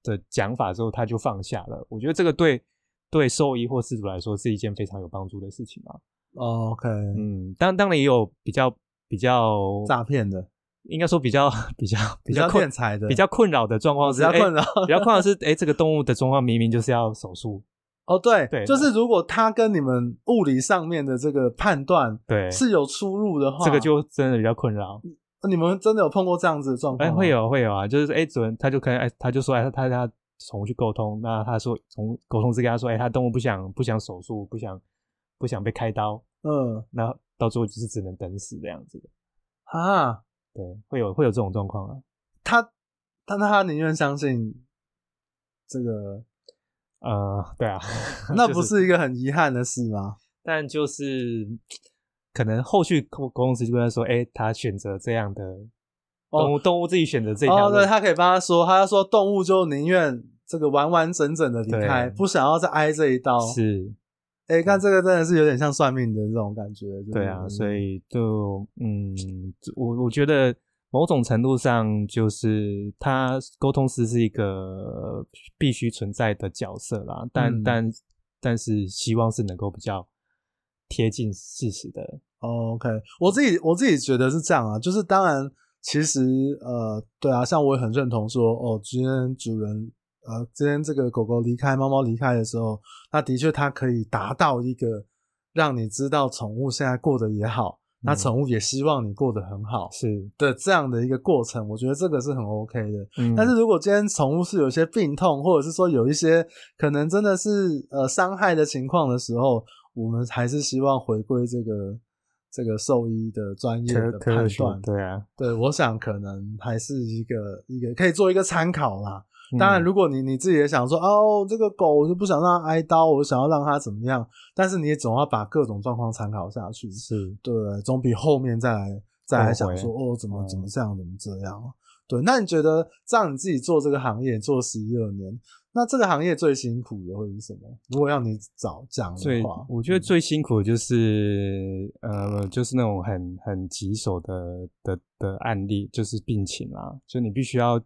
的讲法之后，他就放下了。我觉得这个对对兽医或饲主来说是一件非常有帮助的事情啊。Oh, OK，嗯，当当然也有比较比较诈骗的，应该说比较 比较比较困财的，比较困扰的状况是比较困扰，比较困扰是，哎、欸，这个动物的状况明明就是要手术。哦，对，对，就是如果他跟你们物理上面的这个判断对是有出入的话，这个就真的比较困扰。你们真的有碰过这样子的状况？哎，会有会有啊，就是哎，主人他就可能哎，他就说哎，他他宠物去沟通，那他说从沟通师跟他说，哎，他动物不想不想手术，不想不想被开刀，嗯，那到最后就是只能等死这样子的啊。对，会有会有这种状况啊。他但他宁愿相信这个。呃，对啊，那不是一个很遗憾的事吗？但就是可能后续公公司就跟他说，哎、欸，他选择这样的动物，哦、动物自己选择这条对，他可以帮他说，他说动物就宁愿这个完完整整的离开，不想要再挨这一刀。是，哎、欸，看这个真的是有点像算命的这种感觉。对啊，所以就嗯，我我觉得。某种程度上，就是他沟通师是一个必须存在的角色啦，但、嗯、但但是希望是能够比较贴近事实的。OK，我自己我自己觉得是这样啊，就是当然，其实呃，对啊，像我也很认同说，哦，今天主人呃，今天这个狗狗离开、猫猫离开的时候，那的确它可以达到一个让你知道宠物现在过得也好。那宠物也希望你过得很好，是的，这样的一个过程，我觉得这个是很 OK 的。嗯，但是如果今天宠物是有些病痛，或者是说有一些可能真的是呃伤害的情况的时候，我们还是希望回归这个这个兽医的专业的判断。对啊，对，我想可能还是一个一个可以做一个参考啦。当然，如果你你自己也想说哦，这个狗我就不想让它挨刀，我想要让它怎么样，但是你也总要把各种状况参考下去，是对，总比后面再来再来想说哦，怎么怎么这样，怎么这样。对，那你觉得这样你自己做这个行业做十一二年，那这个行业最辛苦的会是什么？如果要你找讲的话，我觉得最辛苦的就是呃，就是那种很很棘手的的的案例，就是病情啦，就你必须要。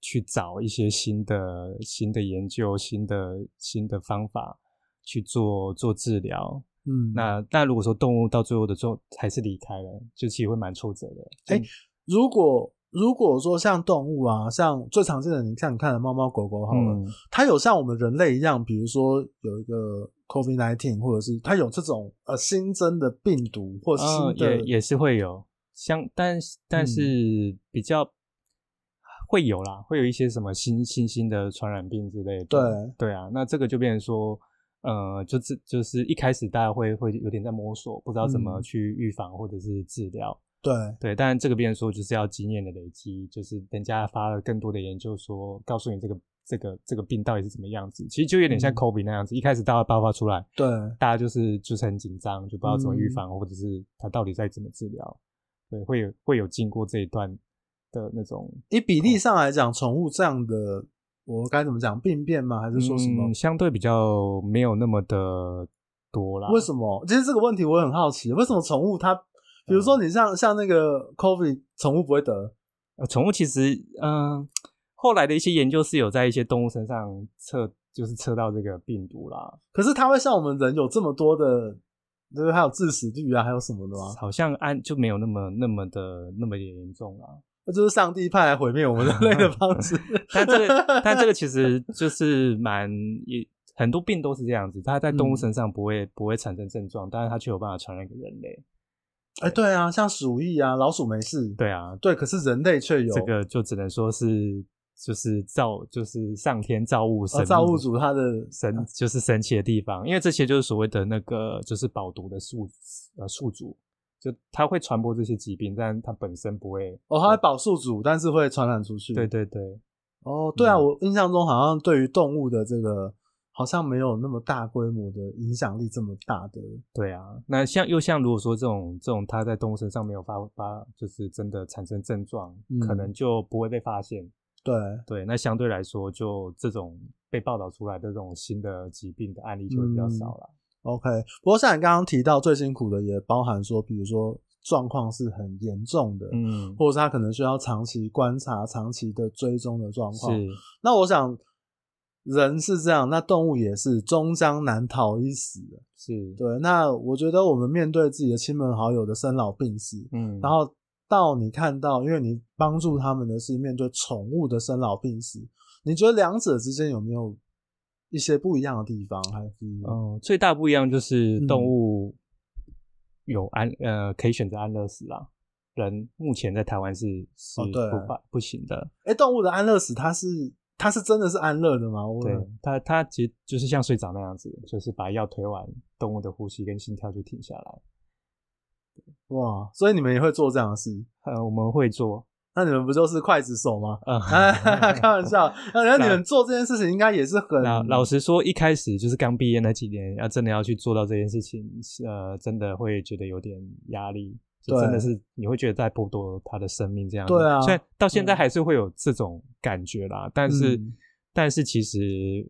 去找一些新的新的研究、新的新的方法去做做治疗。嗯，那但如果说动物到最后的最后还是离开了，就其实会蛮挫折的。哎、欸，如果如果说像动物啊，像最常见的，你像你看的猫猫狗狗好了，嗯，它有像我们人类一样，比如说有一个 COVID-19，或者是它有这种呃新增的病毒或新的，呃、也也是会有，像但但是比较。嗯会有啦，会有一些什么新新兴的传染病之类的。对对啊，那这个就变成说，呃，就是就是一开始大家会会有点在摸索，不知道怎么去预防或者是治疗。对对，但这个变成说就是要经验的累积，就是人家发了更多的研究说，告诉你这个这个这个病到底是怎么样子。其实就有点像 COVID 那样子，嗯、一开始大家爆发出来，对，大家就是就是很紧张，就不知道怎么预防，嗯、或者是他到底在怎么治疗。对，会有会有经过这一段。的那种。以比例上来讲，宠物这样的，我该怎么讲？病变吗？还是说什么？嗯，相对比较没有那么的多啦。为什么？其实这个问题我很好奇，为什么宠物它，比如说你像像那个 COVID，宠物不会得？呃，宠物其实，嗯，后来的一些研究是有在一些动物身上测，就是测到这个病毒啦。可是它会像我们人有这么多的？就是还有致死率啊，还有什么的吗？好像安就没有那么那么的那么严重啊。那就是上帝派来毁灭我们人类的方式。但这个，但这个其实就是蛮也很多病都是这样子，它在动物身上不会、嗯、不会产生症状，但是它却有办法传染给人类。哎、欸，对啊，像鼠疫啊，老鼠没事。对啊，对，可是人类却有。这个就只能说是。就是造，就是上天造物神，造物主他的神就是神奇的地方，因为这些就是所谓的那个就是饱读的宿呃宿主，就它会传播这些疾病，但它本身不会哦，它会保宿主，但是会传染出去。对对对，哦，对啊，我印象中好像对于动物的这个好像没有那么大规模的影响力这么大的。对啊，那像又像如果说这种这种它在动物身上没有发发，就是真的产生症状，嗯，可能就不会被发现。对对，那相对来说，就这种被报道出来的这种新的疾病的案例就会比较少了。嗯、OK，不过像你刚刚提到最辛苦的，也包含说，比如说状况是很严重的，嗯，或者是他可能需要长期观察、长期的追踪的状况。是，那我想人是这样，那动物也是，终将难逃一死。是对。那我觉得我们面对自己的亲朋好友的生老病死，嗯，然后。到你看到，因为你帮助他们的是面对宠物的生老病死，你觉得两者之间有没有一些不一样的地方？还是嗯，最大不一样就是动物有安、嗯、呃可以选择安乐死啦，人目前在台湾是是不不、哦、不行的。哎、欸，动物的安乐死，它是它是真的是安乐的吗？对，它它其实就是像睡着那样子，就是把药推完，动物的呼吸跟心跳就停下来。哇，所以你们也会做这样的事？呃，我们会做。那你们不就是刽子手吗？嗯，开玩笑。那你们做这件事情，应该也是很老，老实说，一开始就是刚毕业那几年，要真的要去做到这件事情，呃，真的会觉得有点压力。就真的是你会觉得在剥夺他的生命这样子。对啊，所以到现在还是会有这种感觉啦，嗯、但是。但是其实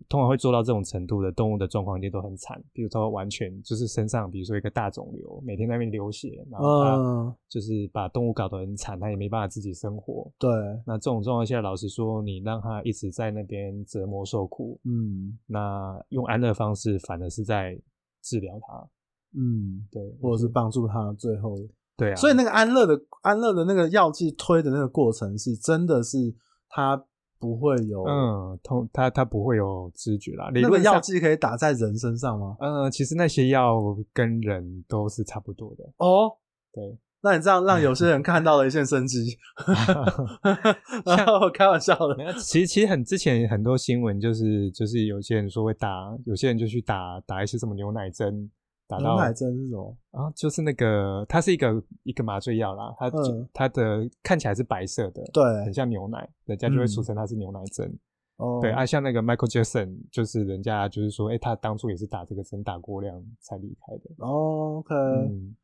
通常会做到这种程度的动物的状况，一定都很惨。比如说完全就是身上，比如说一个大肿瘤，每天在那边流血，然后它就是把动物搞得很惨，它也没办法自己生活。对，那这种状况下，老实说，你让它一直在那边折磨受苦，嗯，那用安乐方式反而是在治疗它，嗯，对，或者是帮助它最后，对啊。所以那个安乐的安乐的那个药剂推的那个过程，是真的是它。不会有，嗯，通他他不会有知觉啦。那个药剂可以打在人身上吗？嗯，其实那些药跟人都是差不多的。哦，对，那你这样让有些人看到了一线生机 然后开玩笑的。其实其实很之前很多新闻就是就是有些人说会打，有些人就去打打一些什么牛奶针。打到牛奶针是什么？啊，就是那个，它是一个一个麻醉药啦，它、嗯、它的看起来是白色的，对，很像牛奶，人家就会俗称它是牛奶针。哦、嗯，对啊，像那个 Michael Jackson，就是人家就是说，哎、欸，他当初也是打这个针打过量才离开的。哦，OK，嗯，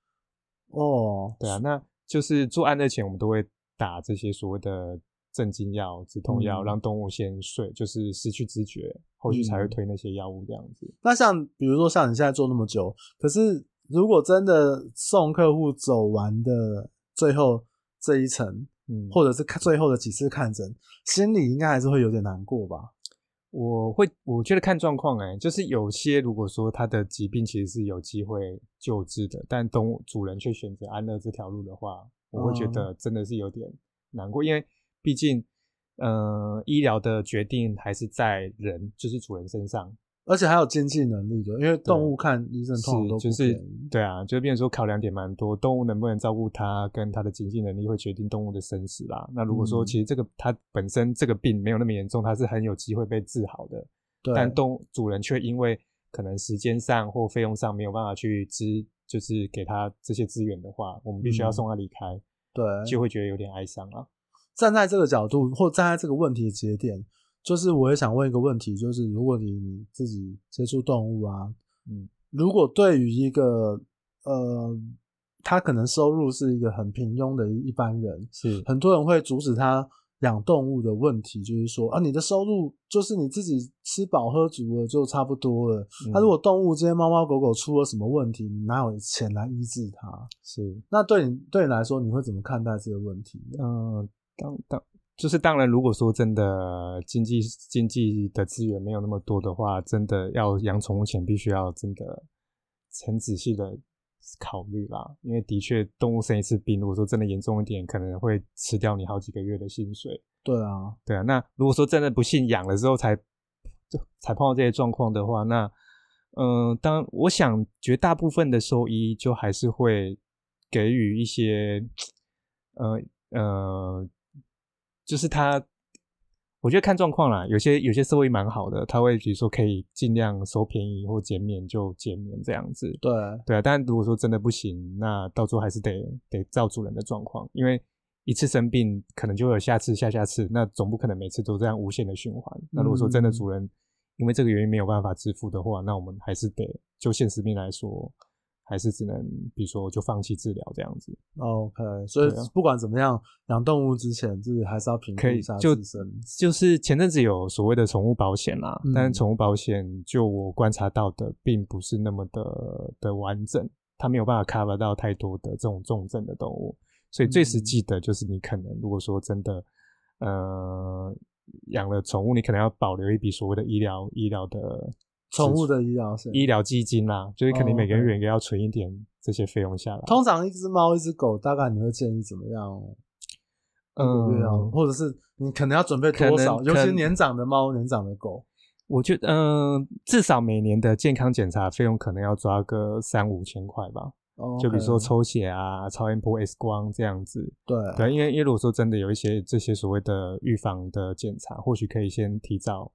哦，对啊，那就是做安乐前，我们都会打这些所谓的。镇静药、止痛药，让动物先睡，嗯、就是失去知觉，后续才会推那些药物这样子。那像比如说像你现在做那么久，可是如果真的送客户走完的最后这一层，嗯，或者是看最后的几次看诊，心里应该还是会有点难过吧？我会，我觉得看状况，哎，就是有些如果说他的疾病其实是有机会救治的，但动物主人却选择安乐这条路的话，我会觉得真的是有点难过，嗯、因为。毕竟，呃，医疗的决定还是在人，就是主人身上，而且还有经济能力的，因为动物看医生通常都不便宜。就是对啊，就变成说考量点蛮多，动物能不能照顾它，跟它的经济能力会决定动物的生死啦。那如果说其实这个它本身这个病没有那么严重，它是很有机会被治好的，但动主人却因为可能时间上或费用上没有办法去支，就是给他这些资源的话，我们必须要送他离开，对，就会觉得有点哀伤啊。站在这个角度，或站在这个问题的节点，就是我也想问一个问题，就是如果你你自己接触动物啊，嗯，如果对于一个呃他可能收入是一个很平庸的一般人，是很多人会阻止他养动物的问题，就是说啊，你的收入就是你自己吃饱喝足了就差不多了。他、嗯、如果动物这些猫猫狗狗出了什么问题，你哪有钱来医治它？是，那对你对你来说，你会怎么看待这个问题？嗯，当当就是当然，如果说真的经济经济的资源没有那么多的话，真的要养宠物前，必须要真的很仔细的。考虑啦，因为的确动物生一次病，如果说真的严重一点，可能会吃掉你好几个月的薪水。对啊，对啊。那如果说真的不幸养了之后才就才碰到这些状况的话，那嗯、呃，当我想绝大部分的兽医就还是会给予一些呃呃，就是他。我觉得看状况啦，有些有些社会蛮好的，他会比如说可以尽量收便宜或减免就减免这样子。对对啊，但如果说真的不行，那到最后还是得得照主人的状况，因为一次生病可能就会有下次、下下次，那总不可能每次都这样无限的循环。那如果说真的主人因为这个原因没有办法支付的话，那我们还是得就现实面来说。还是只能，比如说就放弃治疗这样子。OK，所以不管怎么样，养动物之前就是还是要评估一下自身。就就是前阵子有所谓的宠物保险啦，嗯、但是宠物保险就我观察到的，并不是那么的的完整，它没有办法 cover 到太多的这种重症的动物。所以最实际的就是你可能如果说真的，呃，养了宠物，你可能要保留一笔所谓的医疗医疗的。宠物的医疗是医疗基金啦，就是肯定每个月也要存一点这些费用下来。Oh. 通常一只猫一只狗，大概你会建议怎么样？嗯，或者是你可能要准备多少？尤其年长的猫、年长的狗，我觉得嗯、呃，至少每年的健康检查费用可能要抓个三五千块吧。Oh, okay. 就比如说抽血啊、超音波、X 光这样子。对对，因为因为如果说真的有一些这些所谓的预防的检查，或许可以先提早。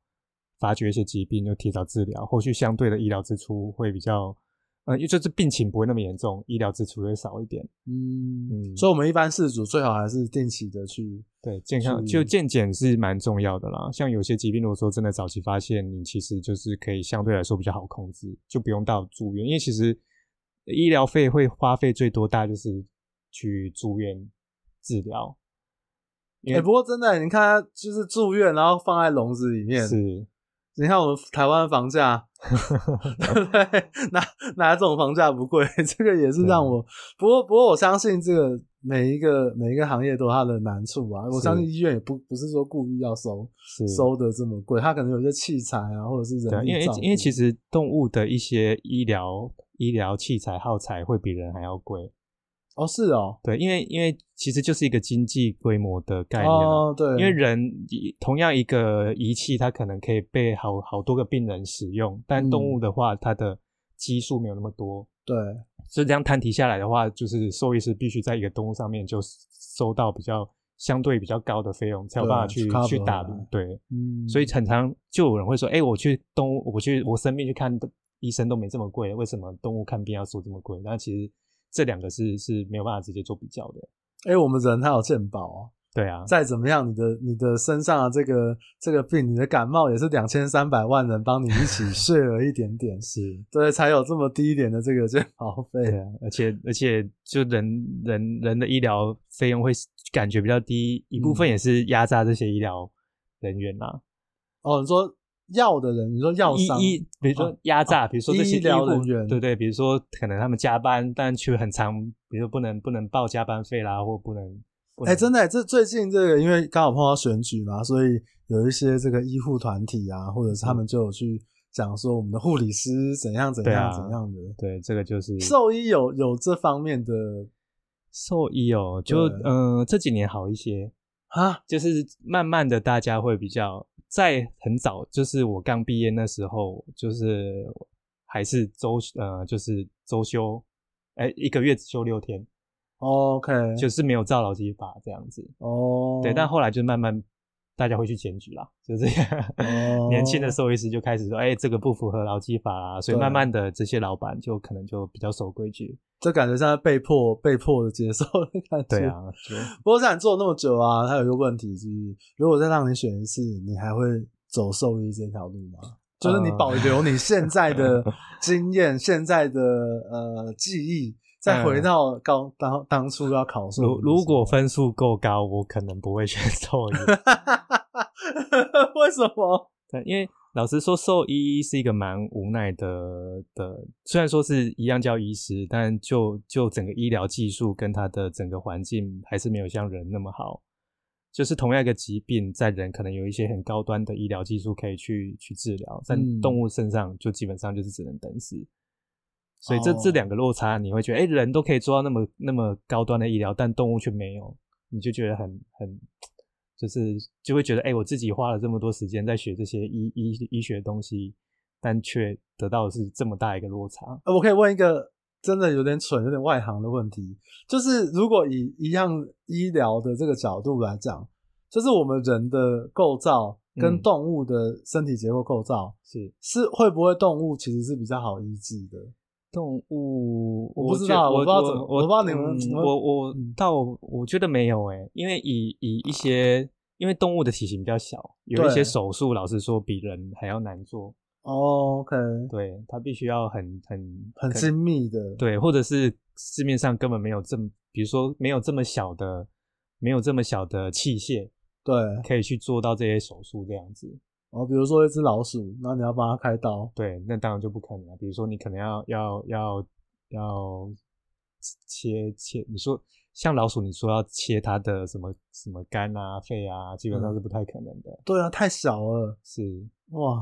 发觉一些疾病，就提早治疗，后续相对的医疗支出会比较，呃，因为就是病情不会那么严重，医疗支出会少一点。嗯嗯，所以我们一般事主最好还是定期的去对健康就健检是蛮重要的啦。像有些疾病，如果说真的早期发现，你其实就是可以相对来说比较好控制，就不用到住院，因为其实医疗费会花费最多，大概就是去住院治疗。哎、欸，不过真的，你看，就是住院，然后放在笼子里面是。你看我们台湾房价，对不对？哪哪种房价不贵？这个也是让我。不过不过，我相信这个每一个每一个行业都有它的难处啊。我相信医院也不不是说故意要收收的这么贵，它可能有些器材啊，或者是人力。因为因为其实动物的一些医疗医疗器材耗材会比人还要贵。哦，是哦，对，因为因为其实就是一个经济规模的概念啊，哦，对，因为人同样一个仪器，它可能可以被好好多个病人使用，但动物的话，它的基数没有那么多，对，所以这样摊提下来的话，就是兽医师必须在一个动物上面就收到比较相对比较高的费用，才有办法去去打，对，嗯，所以常常就有人会说，哎，我去动物，我去我生病去看医生都没这么贵，为什么动物看病要收这么贵？那其实。这两个是是没有办法直接做比较的。哎、欸，我们人还有健保啊。对啊，再怎么样，你的你的身上的这个这个病，你的感冒也是两千三百万人帮你一起 share 一点点，是对，才有这么低一点的这个健保费。啊，而且而且就人人人的医疗费用会感觉比较低，一部分也是压榨这些医疗人员啦、啊嗯。哦，你说。药的人，你说药商，比如说压榨，比如说这些医疗人员，对对，比如说可能他们加班，但却很长，比如说不能不能报加班费啦，或不能。哎、欸，真的、欸，这最近这个，因为刚好碰到选举嘛，所以有一些这个医护团体啊，或者是他们就有去讲说，我们的护理师怎样怎样怎样的。对，啊、对，这个就是兽医有有这方面的兽医哦，就嗯、呃，这几年好一些啊，就是慢慢的大家会比较。在很早，就是我刚毕业那时候，就是还是周呃，就是周休，哎、欸，一个月只休六天，OK，就是没有照劳基法这样子，哦、oh.，对，但后来就慢慢。大家会去检举啦，就这样。Oh. 年轻的兽医师就开始说：“哎、欸，这个不符合劳基法啦。”所以慢慢的，这些老板就可能就比较守规矩。这感觉像被迫、被迫的接受的感觉。对啊，不过像你做那么久啊，他有一个问题就是，如果再让你选一次，你还会走兽医这条路吗？就是你保留你现在的 经验、现在的呃记忆，再回到高当当初要考试。如如果分数够高，我可能不会选兽医。为什么？对，因为老实说，兽医是一个蛮无奈的的。虽然说是一样叫医师，但就就整个医疗技术跟它的整个环境，还是没有像人那么好。就是同样一个疾病，在人可能有一些很高端的医疗技术可以去去治疗，在动物身上就基本上就是只能等死。嗯、所以这、哦、这两个落差，你会觉得，哎、欸，人都可以做到那么那么高端的医疗，但动物却没有，你就觉得很很，就是就会觉得，哎、欸，我自己花了这么多时间在学这些医医医学的东西，但却得到的是这么大一个落差。我可以问一个。真的有点蠢，有点外行的问题，就是如果以一样医疗的这个角度来讲，就是我们人的构造跟动物的身体结构构造，是是会不会动物其实是比较好医治的？动物我不知道，我不知道怎么，我不知道你们，我我倒我觉得没有诶，因为以以一些，因为动物的体型比较小，有一些手术，老实说比人还要难做。哦，OK，对，它必须要很很很精密的，对，或者是市面上根本没有这么，比如说没有这么小的，没有这么小的器械，对，可以去做到这些手术这样子。哦，比如说一只老鼠，那你要帮它开刀，对，那当然就不可能了。比如说你可能要要要要切切，你说像老鼠，你说要切它的什么什么肝啊、肺啊，基本上是不太可能的。对啊，太小了，是，哇。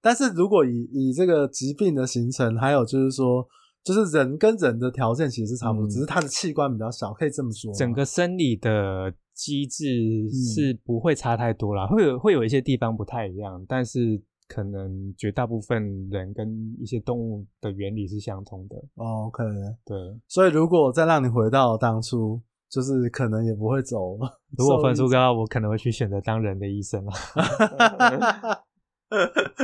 但是如果以以这个疾病的形成，还有就是说，就是人跟人的条件其实是差不多，嗯、只是他的器官比较小，可以这么说。整个生理的机制是不会差太多啦，嗯、会有会有一些地方不太一样，但是可能绝大部分人跟一些动物的原理是相同的。哦、OK，对。所以如果再让你回到当初，就是可能也不会走。如果分数高，我可能会去选择当人的医生 了。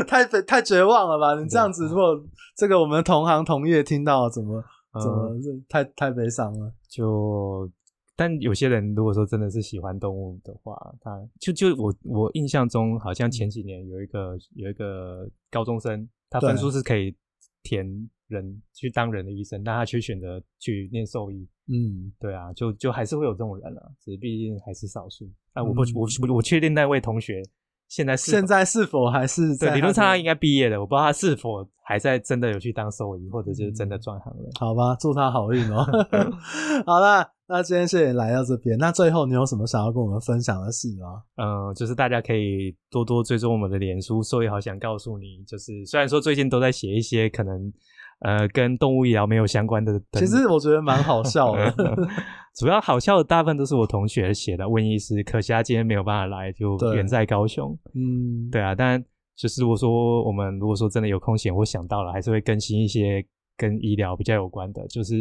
太太绝望了吧？你这样子，如果这个我们同行同业听到，怎么怎么、嗯、太太悲伤了？就但有些人如果说真的是喜欢动物的话，他就就我我印象中，好像前几年有一个有一个高中生，他分数是可以填人去当人的医生，但他却选择去念兽医。嗯，对啊，就就还是会有这种人啊，只是毕竟还是少数。但我不我我我确定那位同学。现在是现在是否还是在？对，理论上他应该毕业了，我不知道他是否还在真的有去当兽医，或者就是真的转行了。好吧，祝他好运哦。好啦，那今天谢谢你来到这边。那最后你有什么想要跟我们分享的事吗？嗯，就是大家可以多多追踪我们的脸书，所以好想告诉你，就是虽然说最近都在写一些可能。呃，跟动物医疗没有相关的，其实我觉得蛮好笑的。主要好笑的大部分都是我同学写的。问医师，可惜他今天没有办法来，就远在高雄。嗯，对啊。但就是如果说我们如果说真的有空闲，我想到了，还是会更新一些跟医疗比较有关的。就是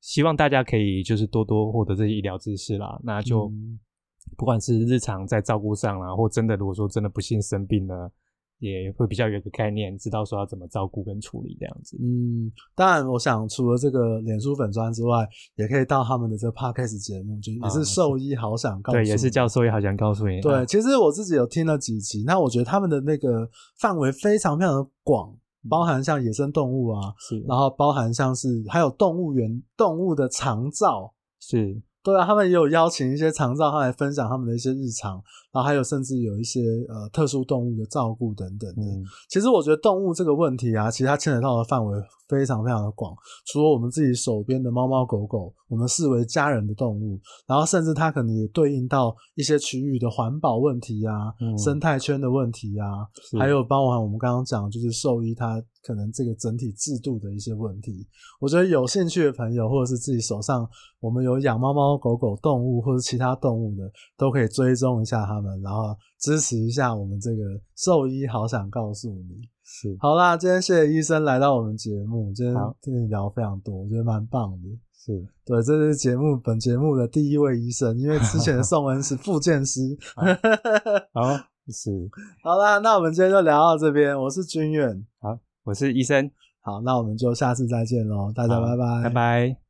希望大家可以就是多多获得这些医疗知识啦。那就不管是日常在照顾上啦，或真的如果说真的不幸生病了。也会比较有一个概念，知道说要怎么照顾跟处理这样子。嗯，当然，我想除了这个脸书粉砖之外，也可以到他们的这个 podcast 节目，就也是兽医好想告诉你。对，也是叫兽医好想告诉你。对，其实我自己有听了几集，那我觉得他们的那个范围非常非常的广，包含像野生动物啊，是，然后包含像是还有动物园动物的长照，是。对啊，他们也有邀请一些长照，他来分享他们的一些日常，然后还有甚至有一些呃特殊动物的照顾等等的。嗯，其实我觉得动物这个问题啊，其实它牵扯到的范围非常非常的广。除了我们自己手边的猫猫狗狗，我们视为家人的动物，然后甚至它可能也对应到一些区域的环保问题啊、嗯、生态圈的问题啊，还有包含我们刚刚讲就是兽医它。可能这个整体制度的一些问题，我觉得有兴趣的朋友，或者是自己手上我们有养猫猫狗狗动物或者其他动物的，都可以追踪一下他们，然后支持一下我们这个兽医。好想告诉你，是好啦，今天谢谢医生来到我们节目，今天跟你聊非常多，我觉得蛮棒的。是对，这是节目本节目的第一位医生，因为之前的宋恩是复健师。好，是好啦，那我们今天就聊到这边，我是君远，好。我是医生，好，那我们就下次再见喽，大家拜拜，拜拜。